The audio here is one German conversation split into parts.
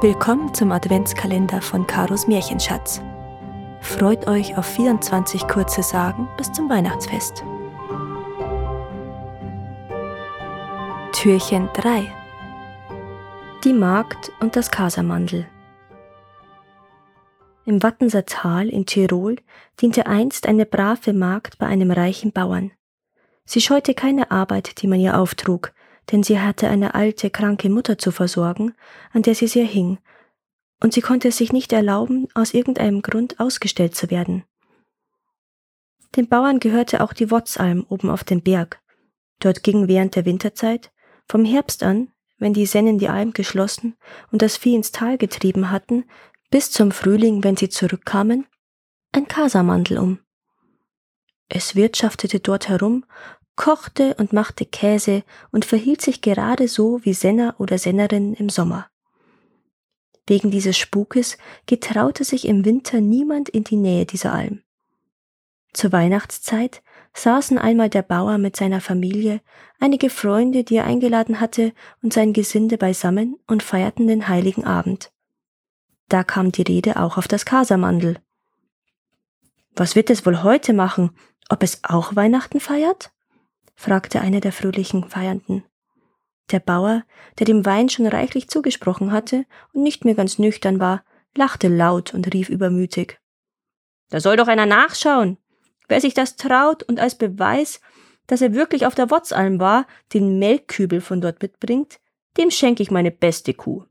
Willkommen zum Adventskalender von Karos Märchenschatz. Freut euch auf 24 kurze Sagen bis zum Weihnachtsfest. Türchen 3 Die Magd und das Kasamandel Im Wattenser Tal in Tirol diente einst eine brave Magd bei einem reichen Bauern. Sie scheute keine Arbeit, die man ihr auftrug, denn sie hatte eine alte, kranke Mutter zu versorgen, an der sie sehr hing, und sie konnte es sich nicht erlauben, aus irgendeinem Grund ausgestellt zu werden. Den Bauern gehörte auch die Wotzalm oben auf dem Berg. Dort ging während der Winterzeit, vom Herbst an, wenn die Sennen die Alm geschlossen und das Vieh ins Tal getrieben hatten, bis zum Frühling, wenn sie zurückkamen, ein Kasamandel um. Es wirtschaftete dort herum kochte und machte Käse und verhielt sich gerade so wie Senner oder Sennerin im Sommer. Wegen dieses Spukes getraute sich im Winter niemand in die Nähe dieser Alm. Zur Weihnachtszeit saßen einmal der Bauer mit seiner Familie, einige Freunde, die er eingeladen hatte, und sein Gesinde beisammen und feierten den heiligen Abend. Da kam die Rede auch auf das Kasamandel. Was wird es wohl heute machen? Ob es auch Weihnachten feiert? Fragte einer der fröhlichen Feiernden. Der Bauer, der dem Wein schon reichlich zugesprochen hatte und nicht mehr ganz nüchtern war, lachte laut und rief übermütig. Da soll doch einer nachschauen. Wer sich das traut und als Beweis, dass er wirklich auf der Wotzalm war, den Melkkübel von dort mitbringt, dem schenke ich meine beste Kuh.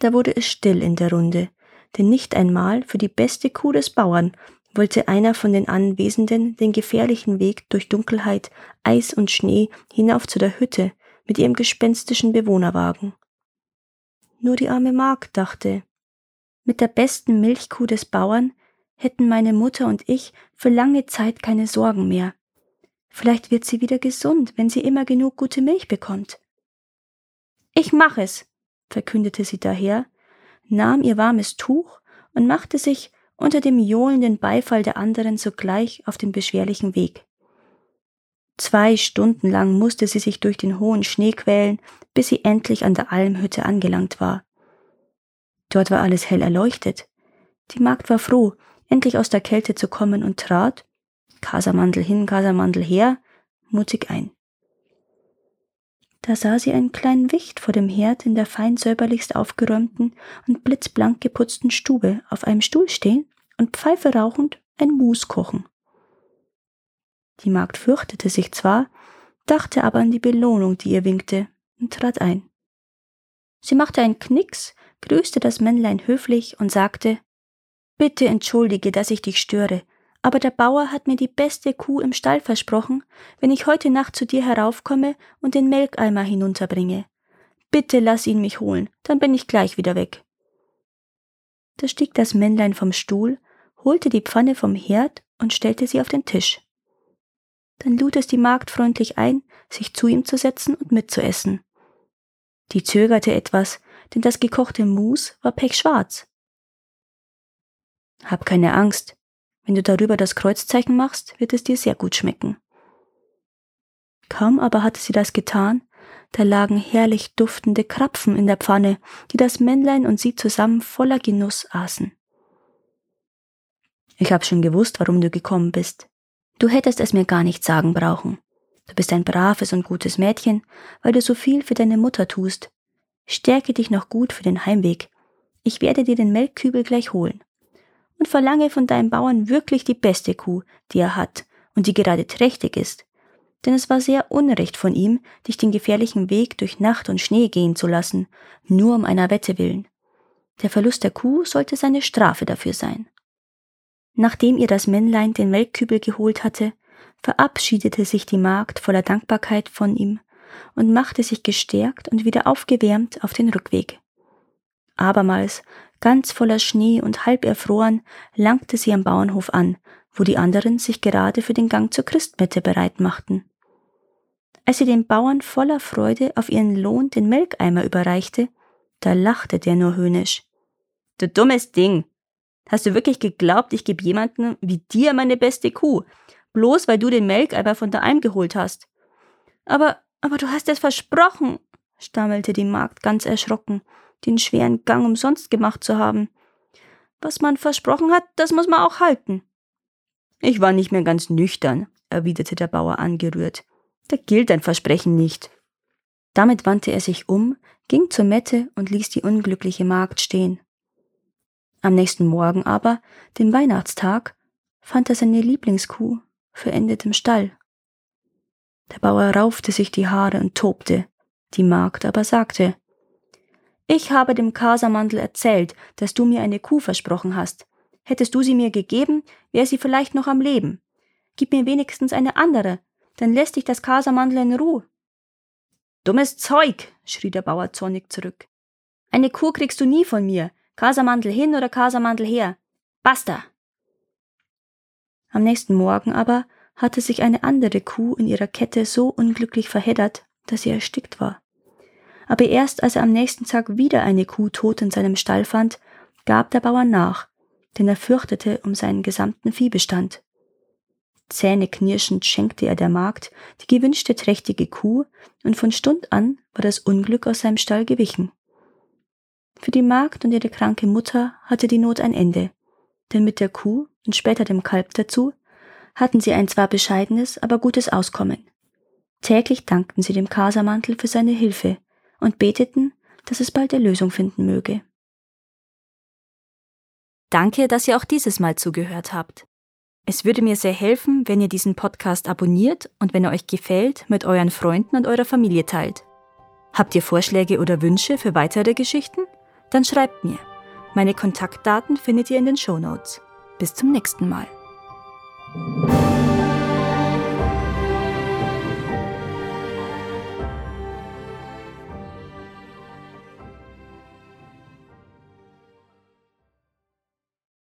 Da wurde es still in der Runde, denn nicht einmal für die beste Kuh des Bauern wollte einer von den Anwesenden den gefährlichen Weg durch Dunkelheit, Eis und Schnee hinauf zu der Hütte mit ihrem gespenstischen Bewohnerwagen. Nur die arme Magd dachte, mit der besten Milchkuh des Bauern hätten meine Mutter und ich für lange Zeit keine Sorgen mehr. Vielleicht wird sie wieder gesund, wenn sie immer genug gute Milch bekommt. Ich mach es, verkündete sie daher, nahm ihr warmes Tuch und machte sich unter dem johlenden Beifall der anderen sogleich auf den beschwerlichen Weg. Zwei Stunden lang musste sie sich durch den hohen Schnee quälen, bis sie endlich an der Almhütte angelangt war. Dort war alles hell erleuchtet. Die Magd war froh, endlich aus der Kälte zu kommen und trat, Kasamandel hin, Kasamandel her, mutig ein. Da sah sie einen kleinen Wicht vor dem Herd in der fein säuberlichst aufgeräumten und blitzblank geputzten Stube auf einem Stuhl stehen und Pfeife rauchend ein Mus kochen. Die Magd fürchtete sich zwar, dachte aber an die Belohnung, die ihr winkte, und trat ein. Sie machte einen Knicks, grüßte das Männlein höflich und sagte Bitte entschuldige, dass ich dich störe, aber der Bauer hat mir die beste Kuh im Stall versprochen, wenn ich heute Nacht zu dir heraufkomme und den Melkeimer hinunterbringe. Bitte lass ihn mich holen, dann bin ich gleich wieder weg. Da stieg das Männlein vom Stuhl, holte die Pfanne vom Herd und stellte sie auf den Tisch. Dann lud es die Magd freundlich ein, sich zu ihm zu setzen und mitzuessen. Die zögerte etwas, denn das gekochte Mus war pechschwarz. Hab keine Angst, wenn du darüber das Kreuzzeichen machst, wird es dir sehr gut schmecken. Kaum aber hatte sie das getan, da lagen herrlich duftende Krapfen in der Pfanne, die das Männlein und sie zusammen voller Genuss aßen. Ich hab schon gewusst, warum du gekommen bist. Du hättest es mir gar nicht sagen brauchen. Du bist ein braves und gutes Mädchen, weil du so viel für deine Mutter tust. Stärke dich noch gut für den Heimweg. Ich werde dir den Melkkübel gleich holen und verlange von deinem Bauern wirklich die beste Kuh, die er hat und die gerade trächtig ist. Denn es war sehr unrecht von ihm, dich den gefährlichen Weg durch Nacht und Schnee gehen zu lassen, nur um einer Wette willen. Der Verlust der Kuh sollte seine Strafe dafür sein. Nachdem ihr das Männlein den Melkkübel geholt hatte, verabschiedete sich die Magd voller Dankbarkeit von ihm und machte sich gestärkt und wieder aufgewärmt auf den Rückweg. Abermals Ganz voller Schnee und halb erfroren langte sie am Bauernhof an, wo die anderen sich gerade für den Gang zur Christmette bereit machten. Als sie dem Bauern voller Freude auf ihren Lohn den Melkeimer überreichte, da lachte der nur höhnisch. Du dummes Ding! Hast du wirklich geglaubt, ich gebe jemanden wie dir meine beste Kuh, bloß weil du den Melkeimer von Alm geholt hast? Aber, aber du hast es versprochen, stammelte die Magd ganz erschrocken den schweren Gang umsonst gemacht zu haben. Was man versprochen hat, das muss man auch halten. Ich war nicht mehr ganz nüchtern, erwiderte der Bauer angerührt. Da gilt dein Versprechen nicht. Damit wandte er sich um, ging zur Mette und ließ die unglückliche Magd stehen. Am nächsten Morgen aber, dem Weihnachtstag, fand er seine Lieblingskuh verendet im Stall. Der Bauer raufte sich die Haare und tobte, die Magd aber sagte, ich habe dem Kasamandel erzählt, dass du mir eine Kuh versprochen hast. Hättest du sie mir gegeben, wäre sie vielleicht noch am Leben. Gib mir wenigstens eine andere, dann lässt dich das Kasamandel in Ruhe. Dummes Zeug, schrie der Bauer zornig zurück. Eine Kuh kriegst du nie von mir, Kasamandel hin oder Kasamandel her. Basta! Am nächsten Morgen aber hatte sich eine andere Kuh in ihrer Kette so unglücklich verheddert, dass sie erstickt war. Aber erst als er am nächsten Tag wieder eine Kuh tot in seinem Stall fand, gab der Bauer nach, denn er fürchtete um seinen gesamten Viehbestand. Zähneknirschend schenkte er der Magd die gewünschte trächtige Kuh, und von Stund an war das Unglück aus seinem Stall gewichen. Für die Magd und ihre kranke Mutter hatte die Not ein Ende, denn mit der Kuh und später dem Kalb dazu hatten sie ein zwar bescheidenes, aber gutes Auskommen. Täglich dankten sie dem Kasermantel für seine Hilfe und beteten, dass es bald Erlösung finden möge. Danke, dass ihr auch dieses Mal zugehört habt. Es würde mir sehr helfen, wenn ihr diesen Podcast abonniert und wenn er euch gefällt, mit euren Freunden und eurer Familie teilt. Habt ihr Vorschläge oder Wünsche für weitere Geschichten? Dann schreibt mir. Meine Kontaktdaten findet ihr in den Show Notes. Bis zum nächsten Mal.